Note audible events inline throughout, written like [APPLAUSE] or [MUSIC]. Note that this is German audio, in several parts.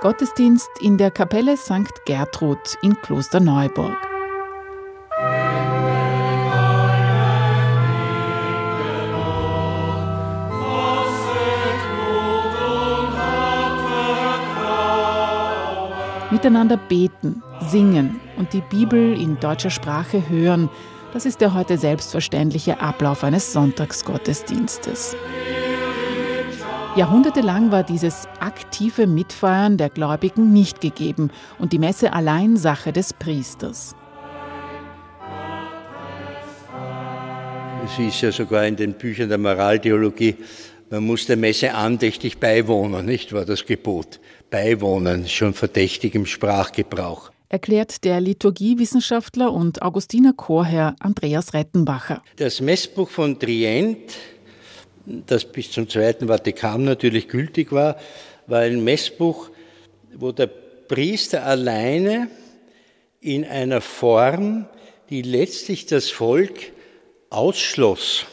Gottesdienst in der Kapelle St. Gertrud in Klosterneuburg. Miteinander beten, singen und die Bibel in deutscher Sprache hören, das ist der heute selbstverständliche Ablauf eines Sonntagsgottesdienstes. Jahrhundertelang war dieses aktive Mitfeiern der Gläubigen nicht gegeben und die Messe allein Sache des Priesters. Es ist ja sogar in den Büchern der Moraltheologie, man muss der Messe andächtig beiwohnen, nicht war das Gebot. Beiwohnen, schon verdächtig im Sprachgebrauch. Erklärt der Liturgiewissenschaftler und Augustiner Chorherr Andreas Rettenbacher. Das Messbuch von Trient, das bis zum Zweiten Vatikan natürlich gültig war, war ein Messbuch, wo der Priester alleine in einer Form, die letztlich das Volk ausschloss,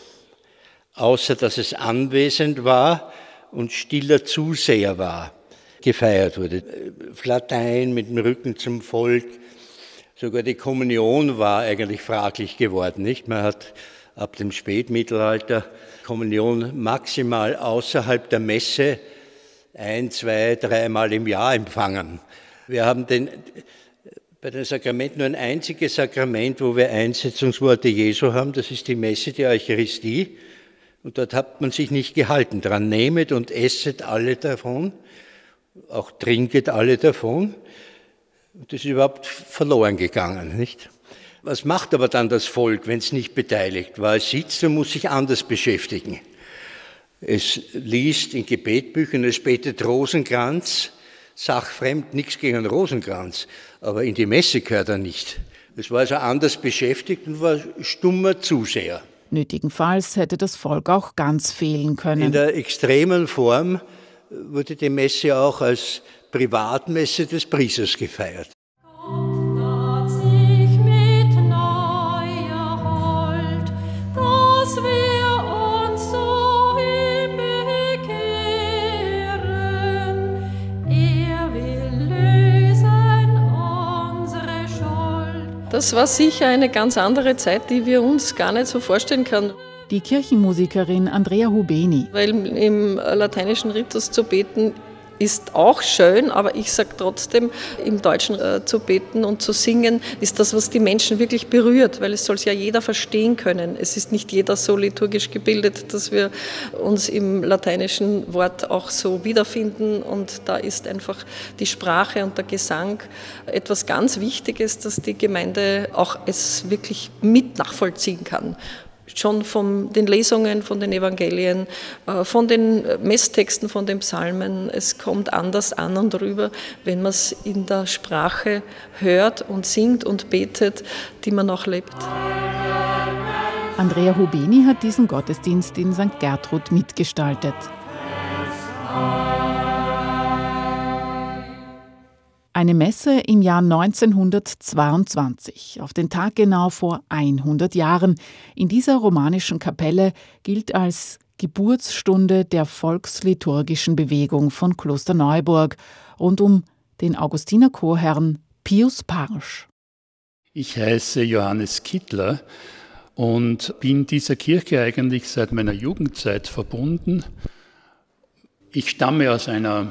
außer dass es anwesend war und stiller Zuseher war gefeiert wurde. Latein mit dem Rücken zum Volk. Sogar die Kommunion war eigentlich fraglich geworden, nicht? Man hat ab dem Spätmittelalter Kommunion maximal außerhalb der Messe ein, zwei, dreimal im Jahr empfangen. Wir haben den, bei den Sakramenten nur ein einziges Sakrament, wo wir Einsetzungsworte Jesu haben, das ist die Messe, die Eucharistie. Und dort hat man sich nicht gehalten dran. Nehmet und esset alle davon auch trinket alle davon. Das ist überhaupt verloren gegangen, nicht? Was macht aber dann das Volk, wenn es nicht beteiligt war? Es sitzt und muss sich anders beschäftigen. Es liest in Gebetbüchern, es betet Rosenkranz, sachfremd, nichts gegen Rosenkranz, aber in die Messe gehört er nicht. Es war also anders beschäftigt und war stummer Zuseher. Nötigenfalls hätte das Volk auch ganz fehlen können. In der extremen Form wurde die Messe auch als Privatmesse des Priesters gefeiert. Das war sicher eine ganz andere Zeit, die wir uns gar nicht so vorstellen können die Kirchenmusikerin Andrea Hubeni. Weil im lateinischen Ritus zu beten ist auch schön, aber ich sage trotzdem, im Deutschen äh, zu beten und zu singen ist das, was die Menschen wirklich berührt, weil es soll ja jeder verstehen können. Es ist nicht jeder so liturgisch gebildet, dass wir uns im lateinischen Wort auch so wiederfinden und da ist einfach die Sprache und der Gesang etwas ganz Wichtiges, dass die Gemeinde auch es wirklich mit nachvollziehen kann schon von den Lesungen, von den Evangelien, äh, von den Messtexten, von den Psalmen. Es kommt anders an und rüber, wenn man es in der Sprache hört und singt und betet, die man auch lebt. Andrea Hubeni hat diesen Gottesdienst in St. Gertrud mitgestaltet. Eine Messe im Jahr 1922, auf den Tag genau vor 100 Jahren, in dieser romanischen Kapelle gilt als Geburtsstunde der volksliturgischen Bewegung von Klosterneuburg rund um den Augustinerchorherrn Pius Parsch. Ich heiße Johannes Kittler und bin dieser Kirche eigentlich seit meiner Jugendzeit verbunden. Ich stamme aus einer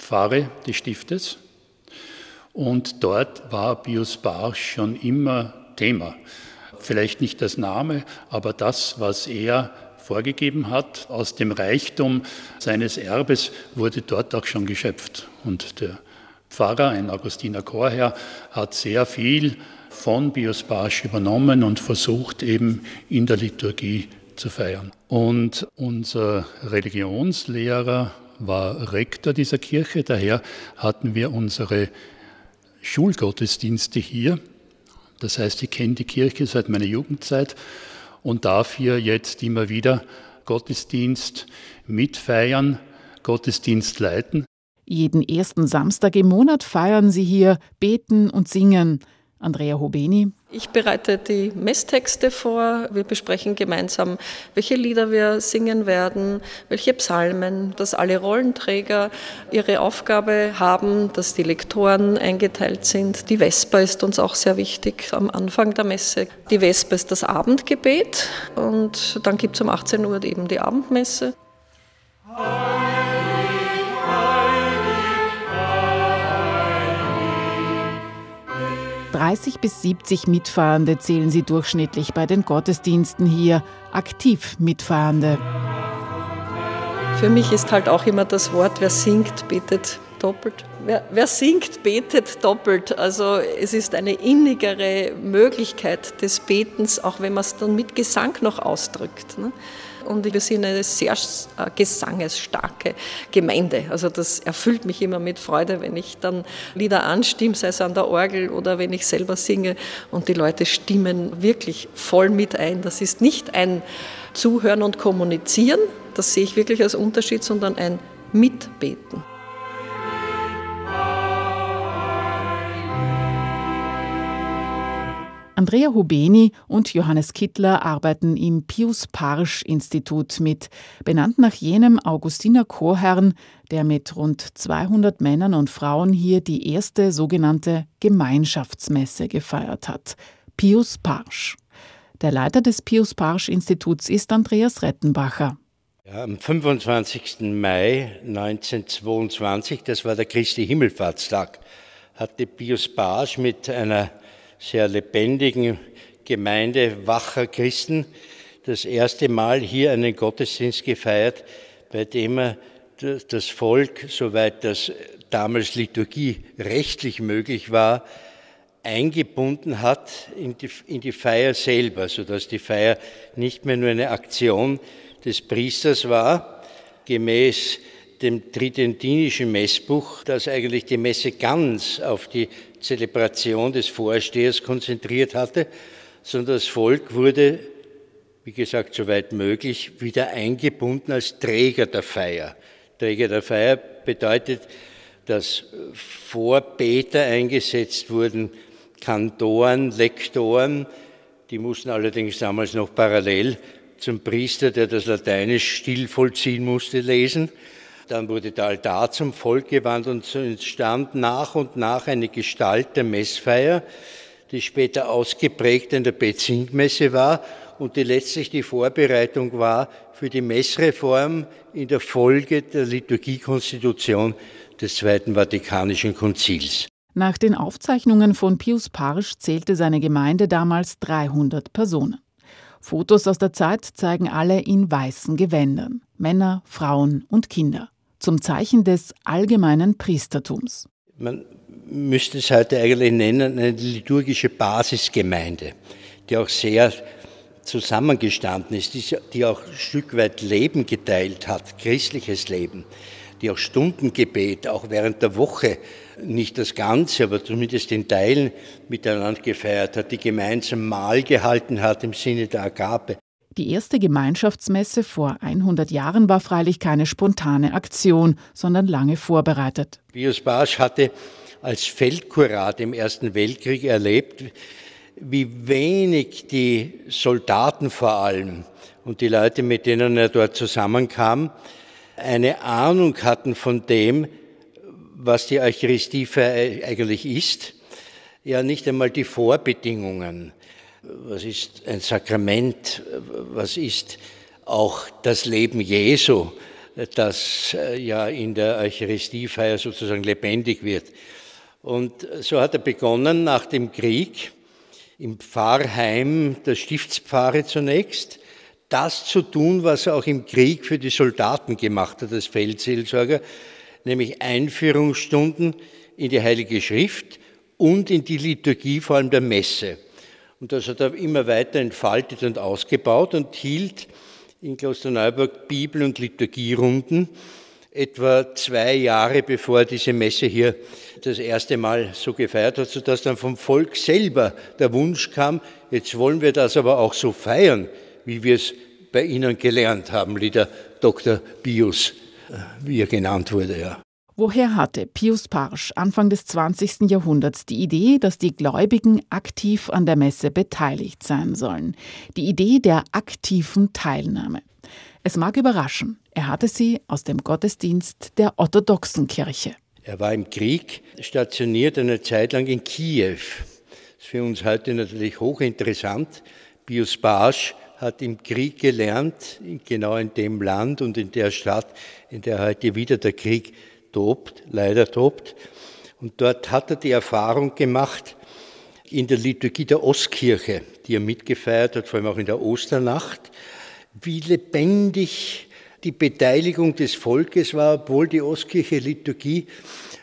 Pfarre des Stiftes. Und dort war Pius Barsch schon immer Thema. Vielleicht nicht das Name, aber das, was er vorgegeben hat, aus dem Reichtum seines Erbes wurde dort auch schon geschöpft. Und der Pfarrer, ein Augustiner Chorherr, hat sehr viel von Pius Barsch übernommen und versucht eben in der Liturgie zu feiern. Und unser Religionslehrer war Rektor dieser Kirche, daher hatten wir unsere Schulgottesdienste hier. Das heißt, ich kenne die Kirche seit meiner Jugendzeit und darf hier jetzt immer wieder Gottesdienst mitfeiern, Gottesdienst leiten. Jeden ersten Samstag im Monat feiern sie hier, beten und singen. Andrea Hobeni. Ich bereite die Messtexte vor. Wir besprechen gemeinsam, welche Lieder wir singen werden, welche Psalmen, dass alle Rollenträger ihre Aufgabe haben, dass die Lektoren eingeteilt sind. Die Vesper ist uns auch sehr wichtig am Anfang der Messe. Die Vesper ist das Abendgebet und dann gibt es um 18 Uhr eben die Abendmesse. 30 bis 70 Mitfahrende zählen sie durchschnittlich bei den Gottesdiensten hier, aktiv Mitfahrende. Für mich ist halt auch immer das Wort, wer singt, betet doppelt. Wer, wer singt, betet doppelt. Also es ist eine innigere Möglichkeit des Betens, auch wenn man es dann mit Gesang noch ausdrückt. Ne? Und wir sind eine sehr äh, gesangesstarke Gemeinde. Also das erfüllt mich immer mit Freude, wenn ich dann Lieder anstimme, sei es an der Orgel oder wenn ich selber singe und die Leute stimmen wirklich voll mit ein. Das ist nicht ein Zuhören und Kommunizieren, das sehe ich wirklich als Unterschied, sondern ein Mitbeten. Andrea Hubeni und Johannes Kittler arbeiten im Pius Parsch Institut mit, benannt nach jenem Augustiner Chorherrn, der mit rund 200 Männern und Frauen hier die erste sogenannte Gemeinschaftsmesse gefeiert hat. Pius Parsch. Der Leiter des Pius Parsch Instituts ist Andreas Rettenbacher. Ja, am 25. Mai 1922, das war der Christi Himmelfahrtstag, hatte Pius Parsch mit einer sehr lebendigen Gemeinde wacher Christen das erste Mal hier einen Gottesdienst gefeiert, bei dem er das Volk, soweit das damals Liturgie rechtlich möglich war, eingebunden hat in die, in die Feier selber, sodass die Feier nicht mehr nur eine Aktion des Priesters war, gemäß dem tridentinischen Messbuch, das eigentlich die Messe ganz auf die Zelebration des Vorstehers konzentriert hatte, sondern das Volk wurde, wie gesagt, soweit möglich, wieder eingebunden als Träger der Feier. Träger der Feier bedeutet, dass Vorbeter eingesetzt wurden, Kantoren, Lektoren, die mussten allerdings damals noch parallel zum Priester, der das Lateinisch still vollziehen musste, lesen. Dann wurde der Altar zum Volk gewandt und so entstand nach und nach eine Gestalt der Messfeier, die später ausgeprägt in der Bezingmesse war und die letztlich die Vorbereitung war für die Messreform in der Folge der Liturgiekonstitution des Zweiten Vatikanischen Konzils. Nach den Aufzeichnungen von Pius Parsch zählte seine Gemeinde damals 300 Personen. Fotos aus der Zeit zeigen alle in weißen Gewändern. Männer, Frauen und Kinder zum Zeichen des allgemeinen Priestertums. Man müsste es heute eigentlich nennen, eine liturgische Basisgemeinde, die auch sehr zusammengestanden ist, die auch ein Stück weit Leben geteilt hat, christliches Leben, die auch Stundengebet, auch während der Woche, nicht das Ganze, aber zumindest den Teilen miteinander gefeiert hat, die gemeinsam Mahl gehalten hat im Sinne der Agape. Die erste Gemeinschaftsmesse vor 100 Jahren war freilich keine spontane Aktion, sondern lange vorbereitet. Pius Barsch hatte als Feldkurat im Ersten Weltkrieg erlebt, wie wenig die Soldaten vor allem und die Leute, mit denen er dort zusammenkam, eine Ahnung hatten von dem, was die Eucharistiefeier eigentlich ist. Ja, nicht einmal die Vorbedingungen was ist ein Sakrament, was ist auch das Leben Jesu, das äh, ja in der Eucharistiefeier sozusagen lebendig wird. Und so hat er begonnen nach dem Krieg im Pfarrheim der Stiftspfarre zunächst, das zu tun, was er auch im Krieg für die Soldaten gemacht hat als Feldseelsorger, nämlich Einführungsstunden in die Heilige Schrift und in die Liturgie, vor allem der Messe. Und das hat er immer weiter entfaltet und ausgebaut und hielt in Klosterneuburg Bibel- und Liturgierunden, etwa zwei Jahre bevor diese Messe hier das erste Mal so gefeiert hat, sodass dann vom Volk selber der Wunsch kam, jetzt wollen wir das aber auch so feiern, wie wir es bei Ihnen gelernt haben, wie Dr. Bius, äh, wie er genannt wurde. Ja. Woher hatte Pius Parsch Anfang des 20. Jahrhunderts die Idee, dass die Gläubigen aktiv an der Messe beteiligt sein sollen? Die Idee der aktiven Teilnahme. Es mag überraschen, er hatte sie aus dem Gottesdienst der orthodoxen Kirche. Er war im Krieg stationiert eine Zeit lang in Kiew. Das ist für uns heute natürlich hochinteressant. Pius Barsch hat im Krieg gelernt, genau in dem Land und in der Stadt, in der heute wieder der Krieg tobt, leider tobt. Und dort hat er die Erfahrung gemacht, in der Liturgie der Ostkirche, die er mitgefeiert hat, vor allem auch in der Osternacht, wie lebendig die Beteiligung des Volkes war, obwohl die Ostkirche Liturgie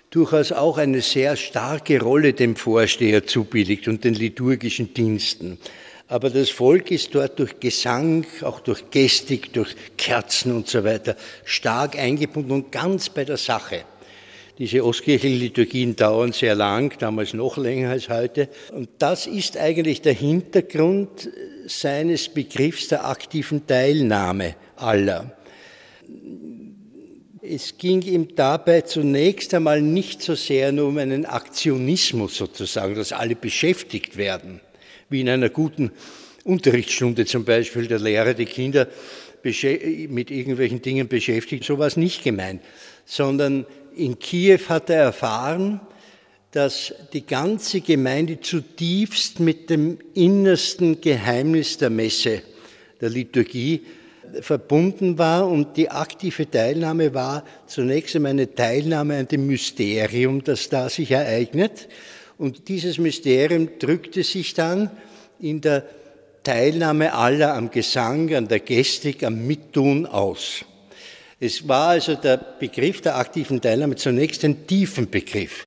durchaus auch eine sehr starke Rolle dem Vorsteher zubilligt und den liturgischen Diensten. Aber das Volk ist dort durch Gesang, auch durch Gestik, durch Kerzen und so weiter stark eingebunden und ganz bei der Sache. Diese ostkirchlichen Liturgien dauern sehr lang, damals noch länger als heute. Und das ist eigentlich der Hintergrund seines Begriffs der aktiven Teilnahme aller. Es ging ihm dabei zunächst einmal nicht so sehr nur um einen Aktionismus sozusagen, dass alle beschäftigt werden, wie in einer guten Unterrichtsstunde zum Beispiel der Lehrer die Kinder mit irgendwelchen Dingen beschäftigt. So war es nicht gemeint, sondern in Kiew hat er erfahren, dass die ganze Gemeinde zutiefst mit dem innersten Geheimnis der Messe, der Liturgie, verbunden war und die aktive Teilnahme war zunächst einmal eine Teilnahme an dem Mysterium, das da sich ereignet. Und dieses Mysterium drückte sich dann in der Teilnahme aller am Gesang, an der Gestik, am Mittun aus. Es war also der Begriff der aktiven Teilnahme zunächst ein tiefen Begriff.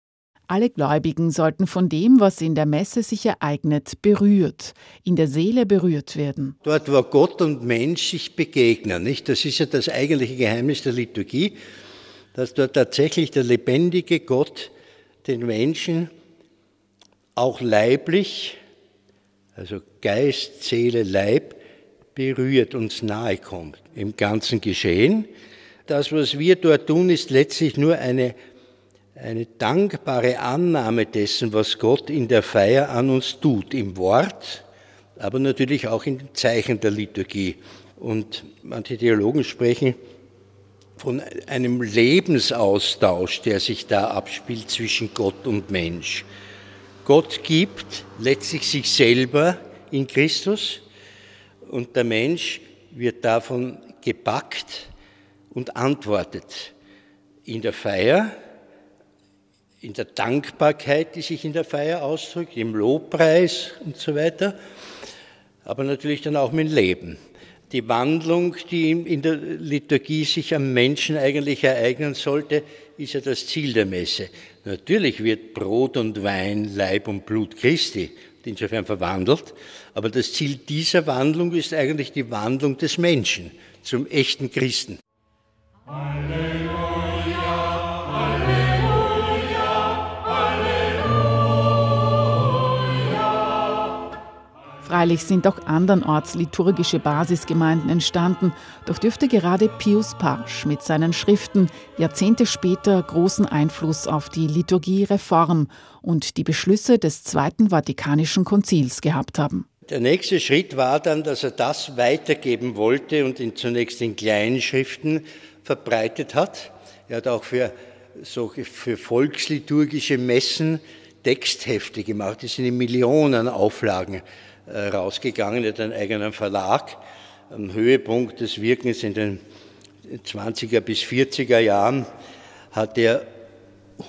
Alle Gläubigen sollten von dem, was in der Messe sich ereignet, berührt, in der Seele berührt werden. Dort, wo Gott und Mensch sich begegnen, nicht? Das ist ja das eigentliche Geheimnis der Liturgie, dass dort tatsächlich der lebendige Gott den Menschen auch leiblich, also Geist, Seele, Leib, berührt, uns nahe kommt im ganzen Geschehen. Das, was wir dort tun, ist letztlich nur eine eine dankbare Annahme dessen, was Gott in der Feier an uns tut, im Wort, aber natürlich auch in den Zeichen der Liturgie. Und manche Theologen sprechen von einem Lebensaustausch, der sich da abspielt zwischen Gott und Mensch. Gott gibt letztlich sich selber in Christus und der Mensch wird davon gepackt und antwortet in der Feier in der Dankbarkeit, die sich in der Feier ausdrückt, im Lobpreis und so weiter, aber natürlich dann auch mit Leben. Die Wandlung, die in der Liturgie sich am Menschen eigentlich ereignen sollte, ist ja das Ziel der Messe. Natürlich wird Brot und Wein Leib und Blut Christi insofern verwandelt, aber das Ziel dieser Wandlung ist eigentlich die Wandlung des Menschen zum echten Christen. Halleluja. Freilich sind auch andernorts liturgische Basisgemeinden entstanden, doch dürfte gerade Pius Parsch mit seinen Schriften Jahrzehnte später großen Einfluss auf die Liturgiereform und die Beschlüsse des Zweiten Vatikanischen Konzils gehabt haben. Der nächste Schritt war dann, dass er das weitergeben wollte und ihn zunächst in kleinen Schriften verbreitet hat. Er hat auch für, so, für volksliturgische Messen Texthefte gemacht, die sind in Millionen Auflagen rausgegangen, er hat einen eigenen Verlag. Am Höhepunkt des Wirkens in den 20er bis 40er Jahren hat er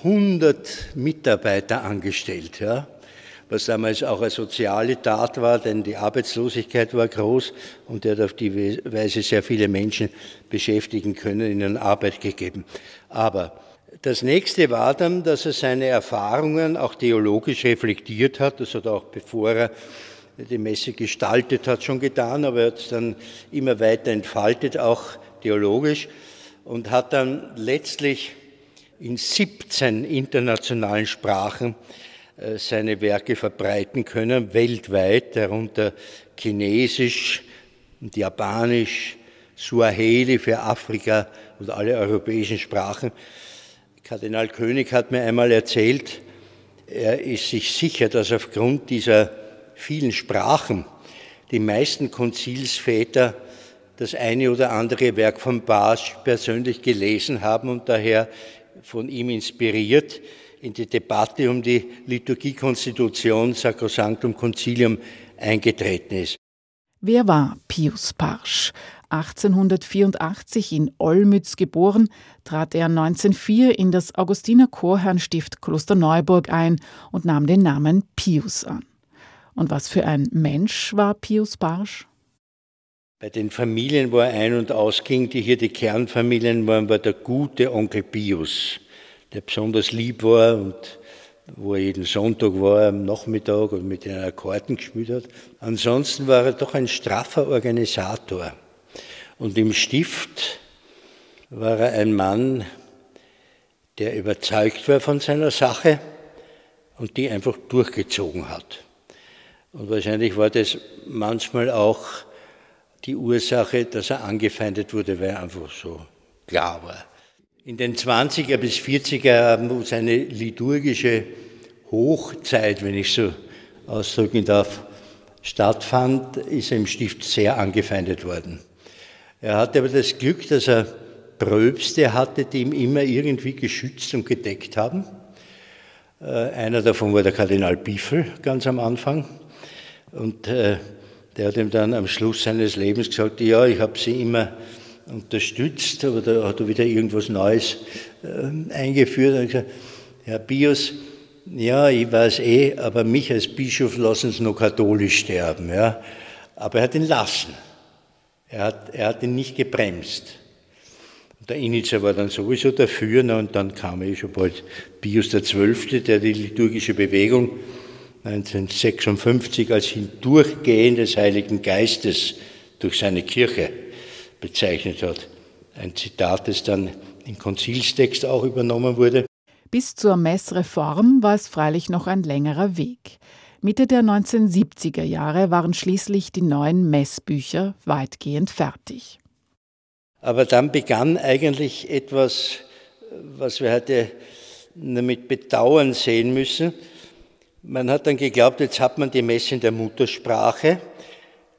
100 Mitarbeiter angestellt, ja, was damals auch eine soziale Tat war, denn die Arbeitslosigkeit war groß und er hat auf die Weise sehr viele Menschen beschäftigen können, ihnen Arbeit gegeben. Aber das nächste war dann, dass er seine Erfahrungen auch theologisch reflektiert hat. Das hat er auch bevor er die Messe gestaltet hat, schon getan, aber er hat es dann immer weiter entfaltet, auch theologisch, und hat dann letztlich in 17 internationalen Sprachen äh, seine Werke verbreiten können, weltweit, darunter Chinesisch und Japanisch, Suaheli für Afrika und alle europäischen Sprachen. Kardinal König hat mir einmal erzählt, er ist sich sicher, dass aufgrund dieser vielen Sprachen die meisten Konzilsväter das eine oder andere Werk von Barsch persönlich gelesen haben und daher von ihm inspiriert in die Debatte um die Liturgiekonstitution Sacrosanctum Concilium eingetreten ist. Wer war Pius Parsch? 1884 in Olmütz geboren, trat er 1904 in das Augustiner Chorherrnstift Klosterneuburg ein und nahm den Namen Pius an. Und was für ein Mensch war Pius Barsch? Bei den Familien, wo er ein- und ausging, die hier die Kernfamilien waren, war der gute Onkel Pius, der besonders lieb war und wo er jeden Sonntag war am Nachmittag und mit den Akkorden gespielt hat. Ansonsten war er doch ein straffer Organisator. Und im Stift war er ein Mann, der überzeugt war von seiner Sache und die einfach durchgezogen hat. Und wahrscheinlich war das manchmal auch die Ursache, dass er angefeindet wurde, weil er einfach so klar war. In den 20er bis 40er Jahren, wo seine liturgische Hochzeit, wenn ich so ausdrücken darf, stattfand, ist er im Stift sehr angefeindet worden. Er hatte aber das Glück, dass er Pröbste hatte, die ihm immer irgendwie geschützt und gedeckt haben. Äh, einer davon war der Kardinal Biffel ganz am Anfang. Und äh, der hat ihm dann am Schluss seines Lebens gesagt, ja, ich habe sie immer unterstützt, aber da hat er wieder irgendwas Neues äh, eingeführt. Hat gesagt, Herr Bios, ja, ich weiß eh, aber mich als Bischof lassen Sie noch katholisch sterben. Ja. Aber er hat ihn lassen. Er hat, er hat ihn nicht gebremst. Der Initier war dann sowieso dafür, und dann kam eh schon bald Pius XII., der die liturgische Bewegung 1956 als Hindurchgehen des Heiligen Geistes durch seine Kirche bezeichnet hat. Ein Zitat, das dann im Konzilstext auch übernommen wurde. Bis zur Messreform war es freilich noch ein längerer Weg. Mitte der 1970er Jahre waren schließlich die neuen Messbücher weitgehend fertig. Aber dann begann eigentlich etwas, was wir heute mit Bedauern sehen müssen. Man hat dann geglaubt, jetzt hat man die Messe in der Muttersprache.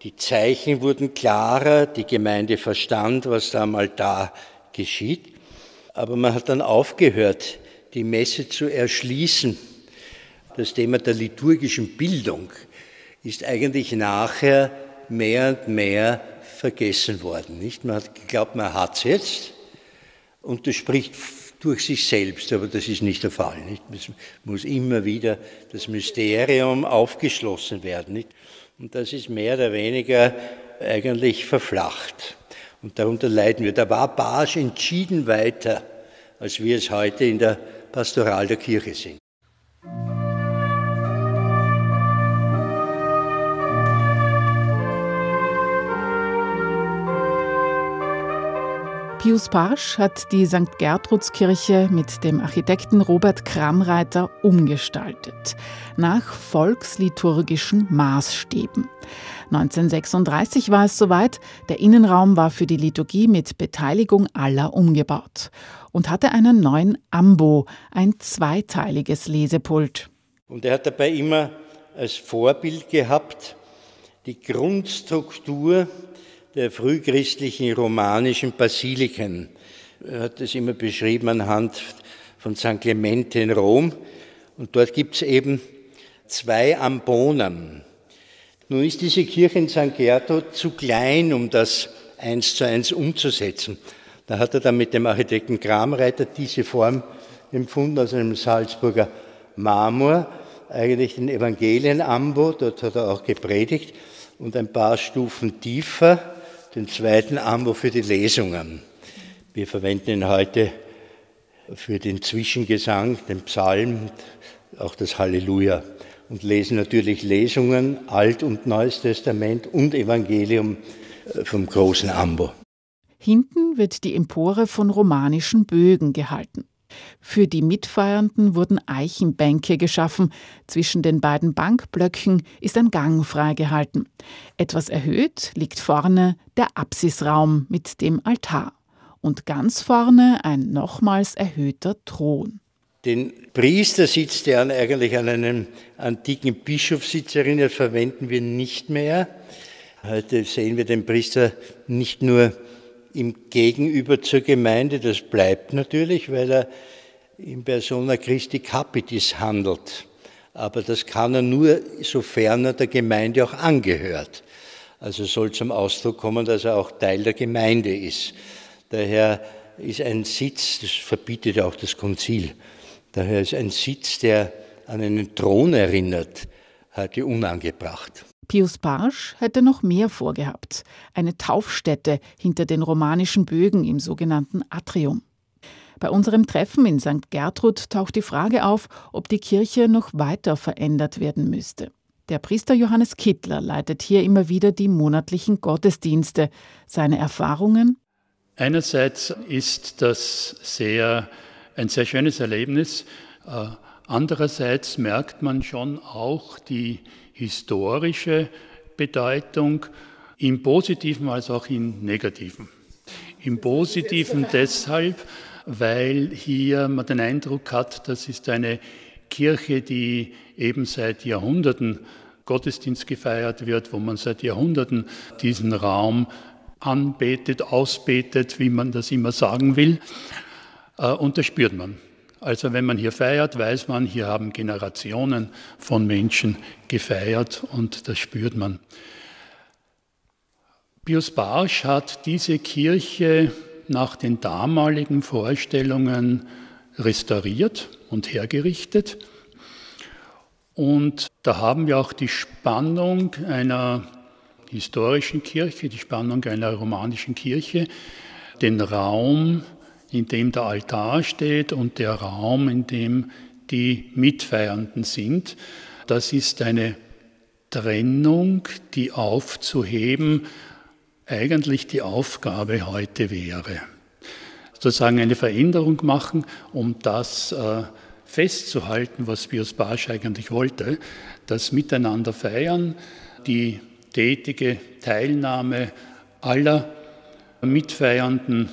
Die Zeichen wurden klarer, die Gemeinde verstand, was da am Altar geschieht. Aber man hat dann aufgehört, die Messe zu erschließen das Thema der liturgischen Bildung ist eigentlich nachher mehr und mehr vergessen worden. Nicht? Man hat geglaubt, man hat es jetzt und das spricht durch sich selbst, aber das ist nicht der Fall. Nicht? Es muss immer wieder das Mysterium aufgeschlossen werden. Nicht? Und das ist mehr oder weniger eigentlich verflacht. Und darunter leiden wir. Da war Barsch entschieden weiter, als wir es heute in der Pastoral der Kirche sind. Pius Parsch hat die St. Gertrudskirche mit dem Architekten Robert Kramreiter umgestaltet, nach volksliturgischen Maßstäben. 1936 war es soweit, der Innenraum war für die Liturgie mit Beteiligung aller umgebaut und hatte einen neuen Ambo, ein zweiteiliges Lesepult. Und er hat dabei immer als Vorbild gehabt die Grundstruktur der frühchristlichen romanischen Basiliken. Er hat es immer beschrieben anhand von St. Clemente in Rom. Und dort gibt es eben zwei Ambonen. Nun ist diese Kirche in St. Gertrud zu klein, um das eins zu eins umzusetzen. Da hat er dann mit dem Architekten Kramreiter diese Form empfunden aus einem Salzburger Marmor, eigentlich den Evangelienambo, dort hat er auch gepredigt, und ein paar Stufen tiefer den zweiten Ambo für die Lesungen. Wir verwenden ihn heute für den Zwischengesang, den Psalm, auch das Halleluja und lesen natürlich Lesungen, Alt- und Neues Testament und Evangelium äh, vom großen Ambo. Hinten wird die Empore von romanischen Bögen gehalten. Für die Mitfeiernden wurden Eichenbänke geschaffen. Zwischen den beiden Bankblöcken ist ein Gang freigehalten. Etwas erhöht liegt vorne der Apsisraum mit dem Altar. und ganz vorne ein nochmals erhöhter Thron. Den Priestersitz, der eigentlich an einem antiken Bischofssitz erinnert, verwenden wir nicht mehr. Heute sehen wir den Priester nicht nur im Gegenüber zur Gemeinde, das bleibt natürlich, weil er in persona Christi Capitis handelt. Aber das kann er nur, sofern er der Gemeinde auch angehört. Also soll zum Ausdruck kommen, dass er auch Teil der Gemeinde ist. Daher ist ein Sitz, das verbietet auch das Konzil, daher ist ein Sitz, der an einen Thron erinnert, heute unangebracht. Pius Barsch hätte noch mehr vorgehabt. Eine Taufstätte hinter den romanischen Bögen im sogenannten Atrium. Bei unserem Treffen in St. Gertrud taucht die Frage auf, ob die Kirche noch weiter verändert werden müsste. Der Priester Johannes Kittler leitet hier immer wieder die monatlichen Gottesdienste. Seine Erfahrungen? Einerseits ist das sehr, ein sehr schönes Erlebnis. Äh, andererseits merkt man schon auch die historische Bedeutung im positiven als auch im negativen. Im positiven [LAUGHS] deshalb, weil hier man den Eindruck hat, das ist eine Kirche, die eben seit Jahrhunderten Gottesdienst gefeiert wird, wo man seit Jahrhunderten diesen Raum anbetet, ausbetet, wie man das immer sagen will. Äh, und das spürt man. Also wenn man hier feiert, weiß man, hier haben Generationen von Menschen gefeiert und das spürt man. Pius Barsch hat diese Kirche nach den damaligen Vorstellungen restauriert und hergerichtet. Und da haben wir auch die Spannung einer historischen Kirche, die Spannung einer romanischen Kirche, den Raum, in dem der Altar steht und der Raum, in dem die Mitfeiernden sind. Das ist eine Trennung, die aufzuheben eigentlich die Aufgabe heute wäre. Sozusagen eine Veränderung machen, um das äh, festzuhalten, was Pius Barsch eigentlich wollte, das Miteinander feiern, die tätige Teilnahme aller Mitfeiernden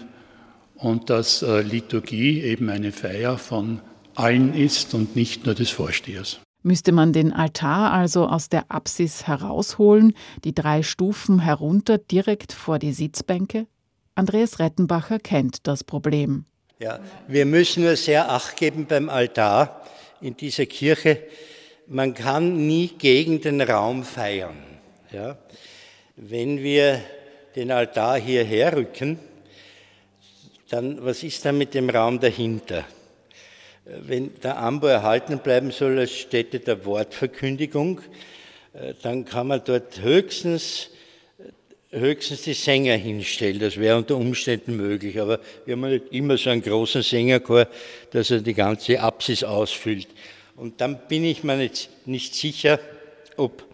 und dass äh, Liturgie eben eine Feier von allen ist und nicht nur des Vorstehers. Müsste man den Altar also aus der Apsis herausholen, die drei Stufen herunter direkt vor die Sitzbänke? Andreas Rettenbacher kennt das Problem. Ja, wir müssen nur sehr Acht geben beim Altar in dieser Kirche. Man kann nie gegen den Raum feiern. Ja? Wenn wir den Altar hierher rücken, dann was ist dann mit dem Raum dahinter? Wenn der Ambo erhalten bleiben soll als Stätte der Wortverkündigung, äh, dann kann man dort höchstens, höchstens die Sänger hinstellen. Das wäre unter Umständen möglich. Aber wir haben nicht immer so einen großen Sängerchor, dass er die ganze Apsis ausfüllt. Und dann bin ich mir nicht, nicht sicher, ob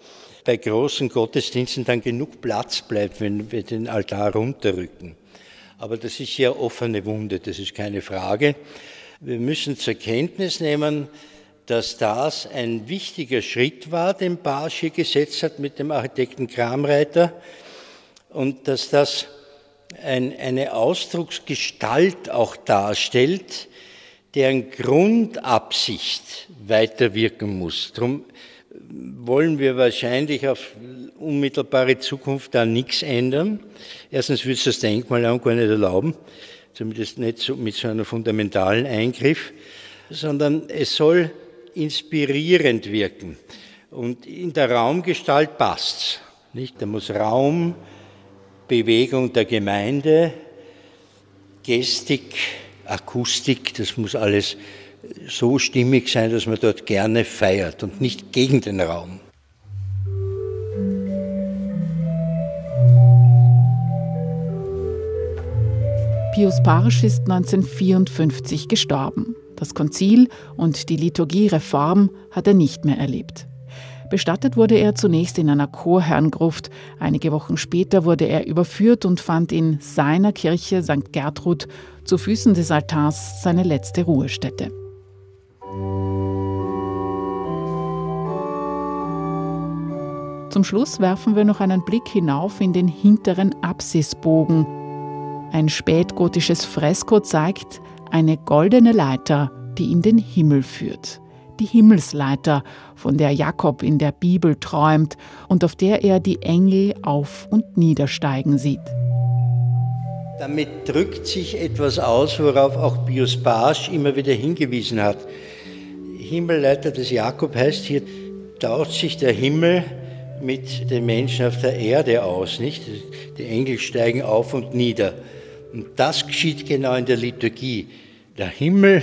bei großen Gottesdiensten dann genug Platz bleibt, wenn wir den Altar runterrücken. Aber das ist ja offene Wunde, das ist keine Frage. Wir müssen zur Kenntnis nehmen, dass das ein wichtiger Schritt war, den Barsch hier gesetzt hat mit dem Architekten Kramreiter und dass das ein, eine Ausdrucksgestalt auch darstellt, deren Grundabsicht weiterwirken muss. Darum wollen wir wahrscheinlich auf unmittelbare Zukunft da nichts ändern. Erstens würde es das Denkmalamt gar nicht erlauben zumindest nicht so mit so einem fundamentalen Eingriff, sondern es soll inspirierend wirken. Und in der Raumgestalt passt's. Nicht? Da muss Raum, Bewegung der Gemeinde, Gestik, Akustik, das muss alles so stimmig sein, dass man dort gerne feiert und nicht gegen den Raum. Pius Barsch ist 1954 gestorben. Das Konzil und die Liturgiereform hat er nicht mehr erlebt. Bestattet wurde er zunächst in einer Chorherrngruft. Einige Wochen später wurde er überführt und fand in seiner Kirche St. Gertrud zu Füßen des Altars seine letzte Ruhestätte. Zum Schluss werfen wir noch einen Blick hinauf in den hinteren Apsisbogen, Ein spätgotisches Fresko zeigt eine goldene Leiter, die in den Himmel führt. Die Himmelsleiter, von der Jakob in der Bibel träumt und auf der er die Engel auf und niedersteigen sieht. Damit drückt sich etwas aus, worauf auch Pius Barsch immer wieder hingewiesen hat. Himmelleiter des Jakob heißt hier, tauscht sich der Himmel mit den Menschen auf der Erde aus, nicht? Die Engel steigen auf und nieder. Und das geschieht genau in der Liturgie. Der Himmel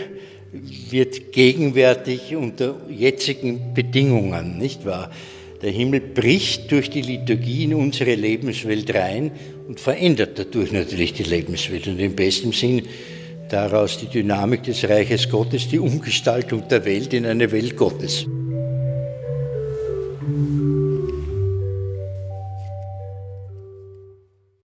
wird gegenwärtig unter jetzigen Bedingungen, nicht wahr? Der Himmel bricht durch die Liturgie in unsere Lebenswelt rein und verändert dadurch natürlich die Lebenswelt. Und im besten Sinn daraus die Dynamik des Reiches Gottes, die Umgestaltung der Welt in eine Welt Gottes.